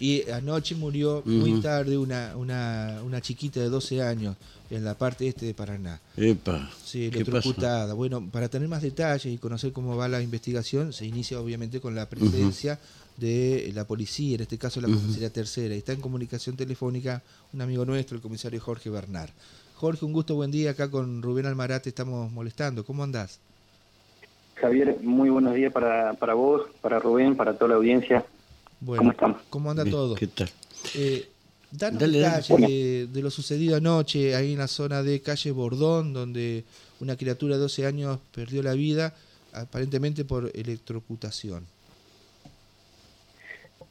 Y anoche murió muy tarde una, una, una chiquita de 12 años en la parte este de Paraná. Epa. Sí, ¿Qué pasó? electrocutada. Bueno, para tener más detalles y conocer cómo va la investigación, se inicia obviamente con la presencia de la policía, en este caso la comisaría tercera. Está en comunicación telefónica un amigo nuestro, el comisario Jorge Bernard. Jorge, un gusto, buen día. Acá con Rubén Almarate estamos molestando. ¿Cómo andás? Javier, muy buenos días para, para vos, para Rubén, para toda la audiencia. Bueno, ¿Cómo estamos? ¿Cómo anda Bien, todo? ¿Qué tal? Eh, danos Dale, dale. detalles de, de lo sucedido anoche ahí en la zona de calle Bordón, donde una criatura de 12 años perdió la vida, aparentemente por electrocutación.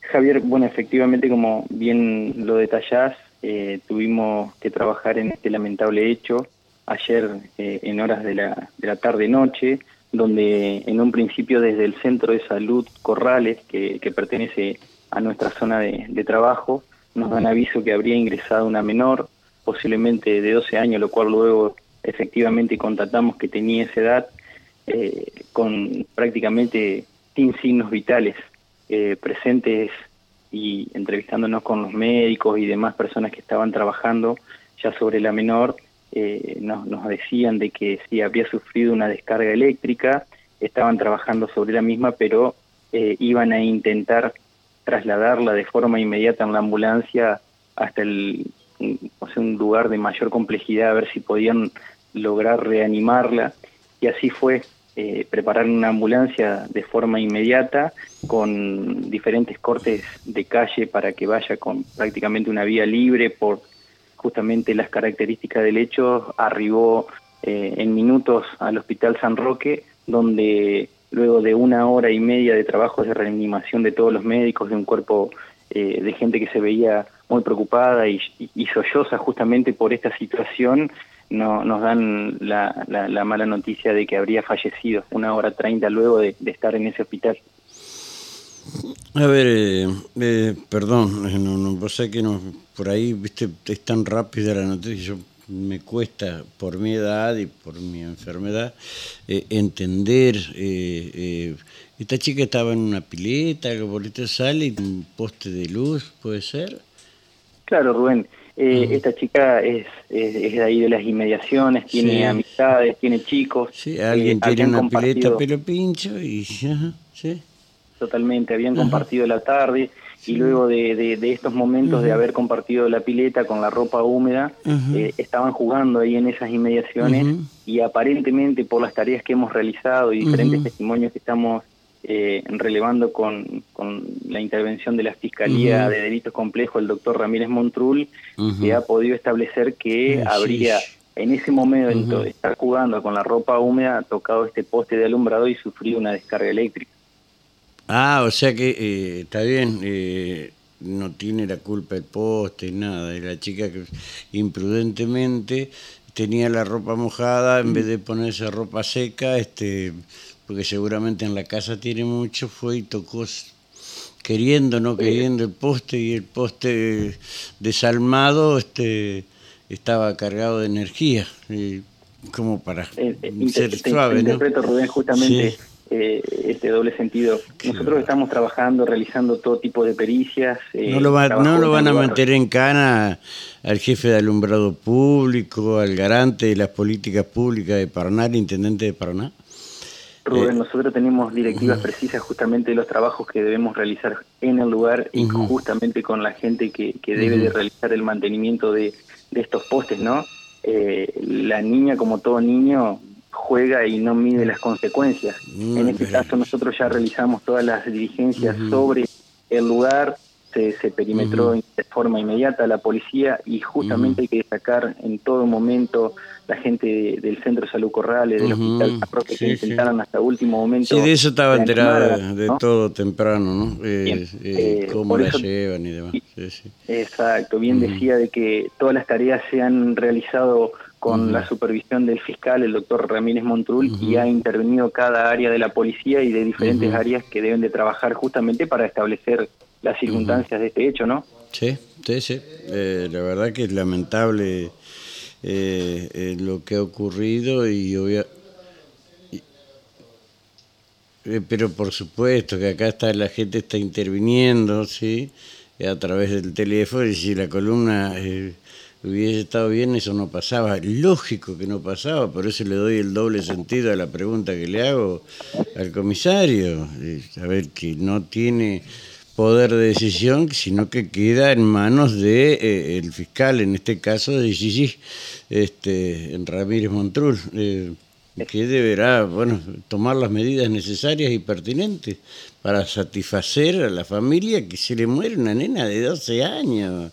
Javier, bueno, efectivamente, como bien lo detallás, eh, tuvimos que trabajar en este lamentable hecho ayer eh, en horas de la, de la tarde-noche, donde en un principio desde el Centro de Salud Corrales, que, que pertenece a nuestra zona de, de trabajo, nos dan aviso que habría ingresado una menor, posiblemente de 12 años, lo cual luego efectivamente constatamos que tenía esa edad, eh, con prácticamente sin signos vitales eh, presentes y entrevistándonos con los médicos y demás personas que estaban trabajando ya sobre la menor, eh, nos, decían de que sí había sufrido una descarga eléctrica, estaban trabajando sobre la misma, pero eh, iban a intentar trasladarla de forma inmediata en la ambulancia hasta el, o sea, un lugar de mayor complejidad, a ver si podían lograr reanimarla. Y así fue, eh, preparar una ambulancia de forma inmediata con diferentes cortes de calle para que vaya con prácticamente una vía libre por justamente las características del hecho, arribó eh, en minutos al Hospital San Roque, donde luego de una hora y media de trabajos de reanimación de todos los médicos, de un cuerpo eh, de gente que se veía muy preocupada y, y, solloza justamente por esta situación, no, nos dan la, la, la, mala noticia de que habría fallecido una hora treinta luego de estar en ese hospital. A ver, eh, eh, perdón, no, no, vos sabés que no, por ahí, viste, es tan rápida la noticia, yo me cuesta por mi edad y por mi enfermedad eh, entender. Eh, eh, esta chica estaba en una pileta, algo por esto sale, y un poste de luz, ¿puede ser? Claro, Rubén. Eh, Esta chica es, es, es, de ahí de las inmediaciones, tiene Sí. amistades, tiene chicos. Sí, alguien eh, tiene una pileta pelo pincho y ajá, sí. Totalmente, habían compartido la tarde y luego de, de- de estos momentos de haber compartido la pileta con la ropa húmeda, eh, estaban jugando ahí en esas inmediaciones y aparentemente por las tareas que hemos realizado y diferentes testimonios que estamos eh, relevando con, con la intervención de la Fiscalía de Delitos Complejos, el doctor Ramírez Montrul, que ha podido establecer que habría en ese momento de estar jugando con la ropa húmeda, tocado este poste de alumbrado y sufrido una descarga eléctrica. Ah, o sea que eh, está bien, eh, no tiene la culpa el poste, nada. Y la chica que imprudentemente tenía la ropa mojada, en vez de ponerse ropa seca, este, porque seguramente en la casa tiene mucho, fue y tocó queriendo, no queriendo el poste y el poste desalmado este, estaba cargado de energía, y como para Eh, eh, ser te- suave, te ¿no? interpreto, Rubén, justamente Sí. Eh, este doble sentido. Nosotros estamos trabajando, realizando todo tipo de pericias. eh, No lo, va- no lo van a meter en cana al jefe de alumbrado público, al garante de las políticas públicas de Paraná, el intendente de Paraná. Rubén, Eh, nosotros tenemos directivas precisas justamente de los trabajos que debemos realizar en el lugar y justamente con la gente que, que debe de realizar el mantenimiento de, de estos postes, ¿no? Eh, la niña, como todo niño, juega y no mide las consecuencias. Mm, en este pero- caso nosotros ya realizamos todas las diligencias sobre el lugar, se, se perimetró de forma inmediata la policía y justamente hay que destacar en todo momento la gente de- del Centro de Salud Corrales, del. Hospital San Roque, Sí, que sí. intentaron hasta último momento. Sí, de eso estaba enterada de, todo temprano, ¿no? Eh, eh, Eh, cómo la eso- llevan y demás. Sí. Exacto, bien decía de que todas las tareas se han realizado con la supervisión del fiscal, el doctor Ramírez Montrul, y ha intervenido cada área de la policía y de diferentes áreas que deben de trabajar justamente para establecer las circunstancias de este hecho, ¿no? Sí, sí, sí. Eh, la verdad que es lamentable eh, eh, lo que ha ocurrido y obvia- y- eh, pero por supuesto que acá está la gente está interviniendo, sí, a través del teléfono y si la columna eh, hubiese estado bien, eso no pasaba. Lógico que no pasaba, por eso le doy el doble sentido a la pregunta que le hago al comisario. A ver, que no tiene poder de decisión, sino que queda en manos de eh, el fiscal, en este caso de Gigi, este, Ramírez Montrul, eh, que deberá bueno, tomar las medidas necesarias y pertinentes para satisfacer a la familia que se le muere una nena de 12 años.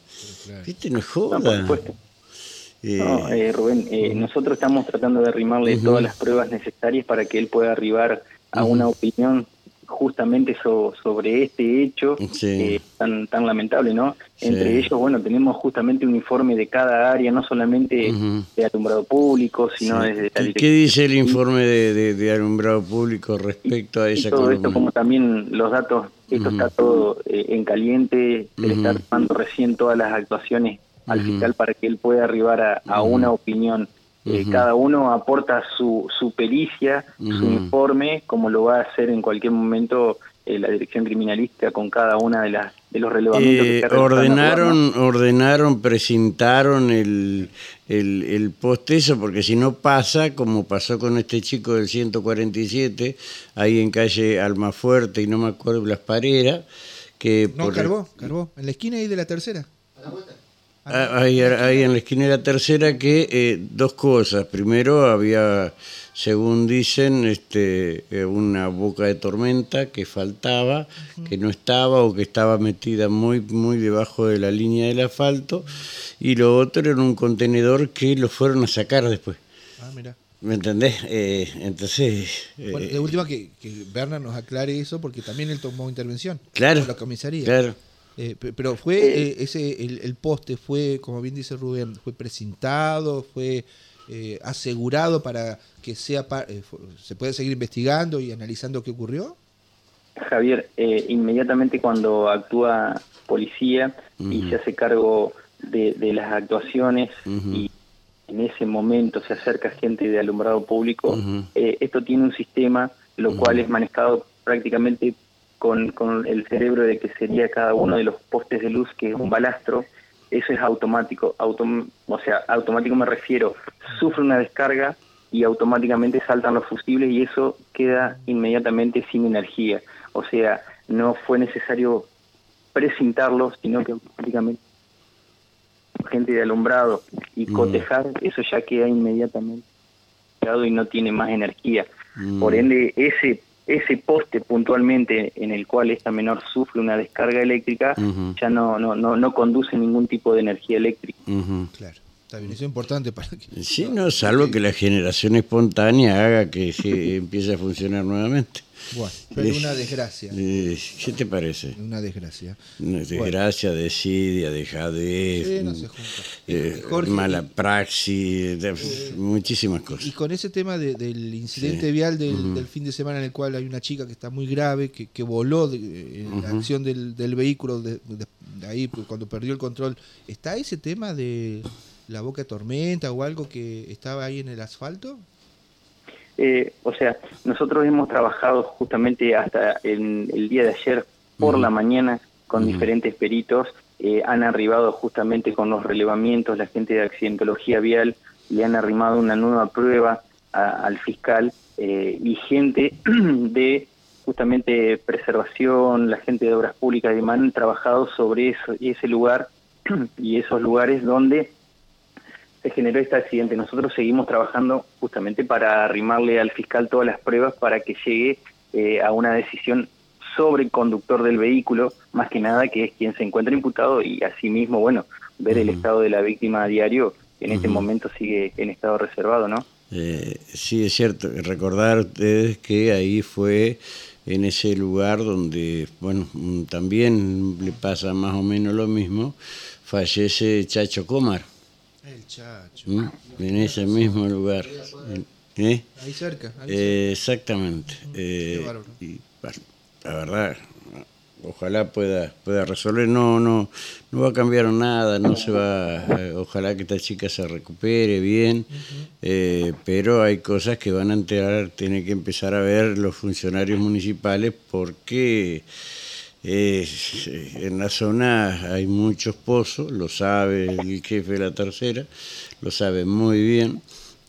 ¿Viste? No es joda. No, eh, Rubén, nosotros estamos tratando de arrimarle todas las pruebas necesarias para que él pueda arribar a una opinión justamente sobre este hecho eh, tan, tan lamentable, ¿no? Entre ellos, bueno, tenemos justamente un informe de cada área, no solamente de alumbrado público, sino desde la ¿Qué dice el informe de, alumbrado público respecto a esa y todo esto, como también los datos, esto está todo eh, en caliente, se le está dando recién todas las actuaciones al fiscal para que él pueda arribar a una opinión eh, cada uno aporta su, su pericia, su informe, como lo va a hacer en cualquier momento eh, la dirección criminalística con cada una de las de los relevamientos que eh, ordenaron ordenaron presentaron el, el, el postezo porque si no pasa como pasó con este chico del 147 ahí en calle Almafuerte y no me acuerdo las pareras que no cargó cargó en la esquina ahí de la tercera. A la vuelta Ah, ahí, en la esquina de la tercera que eh, dos cosas. Primero había, según dicen, este, eh, una boca de tormenta que faltaba, que no estaba o que estaba metida muy, muy debajo de la línea del asfalto. Y lo otro era un contenedor que lo fueron a sacar después. Ah, mira. ¿Me entendés? Eh, entonces... Bueno, de última que, que Berna nos aclare eso porque también él tomó intervención. Claro. la comisaría. Claro. Eh, pero fue eh, ese el, poste fue, como bien dice Rubén, fue presentado, fue eh, asegurado para que sea se pueda seguir investigando y analizando qué ocurrió. Javier, inmediatamente cuando actúa policía y se hace cargo de, las actuaciones y en ese momento se acerca gente de alumbrado público, esto tiene un sistema lo cual es manejado prácticamente con, con el cerebro de que sería cada uno de los postes de luz, que es un balastro, eso es automático. o sea, automático me refiero, sufre una descarga y automáticamente saltan los fusibles y eso queda inmediatamente sin energía. O sea, no fue necesario precintarlo, sino que automáticamente gente de alumbrado y mm. cotejar, eso ya queda inmediatamente y no tiene más energía. Mm. Por ende, ese ese poste puntualmente en el cual esta menor sufre una descarga eléctrica ya no, no, no, no conduce ningún tipo de energía eléctrica. Claro. Está bien, eso es importante para que... Sí, no, salvo que la generación espontánea haga que se empiece a funcionar nuevamente. Bueno, pero una desgracia. ¿Qué te parece? Una desgracia. Una desgracia, desidia, dejadez, sí, no se eh, mala praxis, muchísimas cosas. Y con ese tema del incidente vial del, fin de semana en el cual hay una chica que está muy grave, que, que voló en la acción del, del vehículo de, ahí pues, cuando perdió el control, ¿está ese tema de la boca de tormenta o algo que estaba ahí en el asfalto? Eh, o sea, nosotros hemos trabajado justamente hasta en el día de ayer por la mañana con diferentes peritos, eh, han arribado justamente con los relevamientos, la gente de accidentología vial le han arrimado una nueva prueba al fiscal eh, y gente de justamente preservación, la gente de obras públicas y han trabajado sobre ese lugar y esos lugares donde se generó este accidente. Nosotros seguimos trabajando justamente para arrimarle al fiscal todas las pruebas para que llegue eh, a una decisión sobre el conductor del vehículo, más que nada que es quien se encuentra imputado y asimismo, bueno, ver el estado de la víctima a diario, en este momento sigue en estado reservado, ¿no? Eh, sí, es cierto. Recordar ustedes que ahí fue en ese lugar donde, bueno, también le pasa más o menos lo mismo, fallece Chacho Comar. El Chacho. ¿Mm? En ese mismo lugar. ¿Eh? Ahí cerca. Eh, exactamente. Eh, y, la verdad, ojalá pueda pueda resolver. No, no, no va a cambiar nada, no se va. ojalá que esta chica se recupere bien, pero hay cosas que van a enterar, tiene que empezar a ver los funcionarios municipales porque Eh, en la zona hay muchos pozos, lo sabe el jefe de la tercera, lo sabe muy bien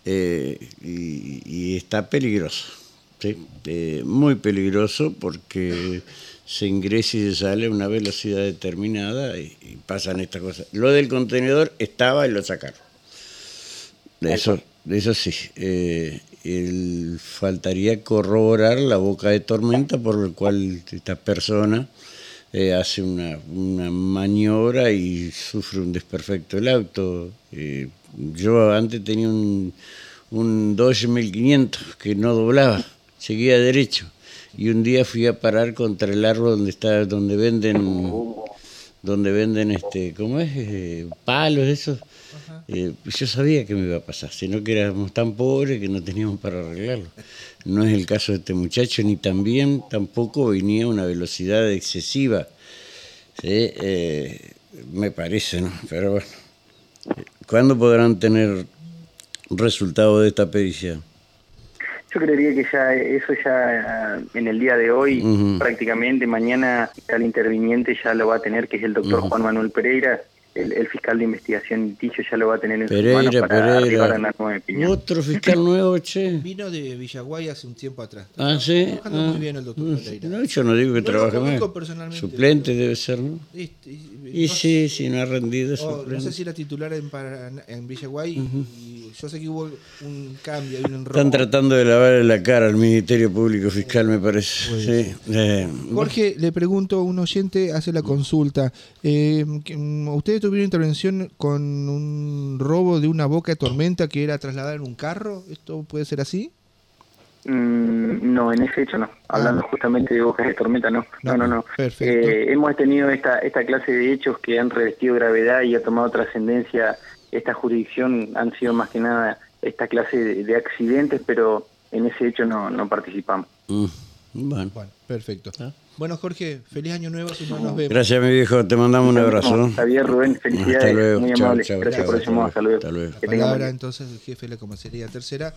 eh, y, está peligroso, eh, muy peligroso porque se ingresa y se sale a una velocidad determinada y, pasan estas cosas. Lo del contenedor estaba y lo sacaron. Eso, eso sí. Eh, faltaría corroborar la boca de tormenta por la cual esta persona eh, hace una, maniobra y sufre un desperfecto el auto. Eh, yo antes tenía un, un Dodge 1500 que no doblaba, seguía derecho. Y un día fui a parar contra el árbol donde está donde venden donde venden este cómo es eh, palos esos eh, yo sabía que me iba a pasar sino que éramos tan pobres que no teníamos para arreglarlo. No es el caso de este muchacho ni también tampoco venía a una velocidad excesiva eh, me parece no pero bueno. ¿cuándo podrán tener resultado de esta pericia? Yo creería que ya eso ya en el día de hoy, prácticamente mañana el interviniente ya lo va a tener, que es el doctor Juan Manuel Pereira, el, fiscal de investigación Ticho ya lo va a tener en Pereira, sus manos para Pereira. a la nueva opinión. Otro fiscal nuevo, che. Vino de Villaguay hace un tiempo atrás. Ah, sí. Trabajando muy bien el doctor Pereira. No, yo no digo que Yo trabaje mal. Suplente debe ser, ¿no? Y, y- Y no- sí, sí, no ha rendido o no suplente. sé si era titular en, en Villaguay. y yo sé que hubo un cambio, un enroque. Están tratando de lavarle la cara al Ministerio Público Fiscal, me parece. Sí. Eh, Jorge, le pregunto, un oyente hace la consulta. Eh, mm, ¿Ustedes tuvieron intervención con un robo de una boca de tormenta que era trasladada en un carro? ¿Esto puede ser así? Mm, no, en ese hecho no. Hablando justamente de bocas de tormenta, no. No, no, no. Perfecto. Eh, hemos tenido esta, esta clase de hechos que han revestido gravedad y ha tomado trascendencia esta jurisdicción. Han sido más que nada esta clase de, de accidentes, pero en ese hecho no, no participamos. mm, bueno. Bueno, perfecto. Ah. Bueno, Jorge, feliz año nuevo si no nos vemos. Gracias, mi viejo. Te mandamos un abrazo. Javier, Rubén, felicidades. Hasta luego. Muy amable. chao, Gracias chao, por el hasta llamado. luego. Hasta luego. Hasta luego. Que La palabra entonces del jefe de la comisaría tercera.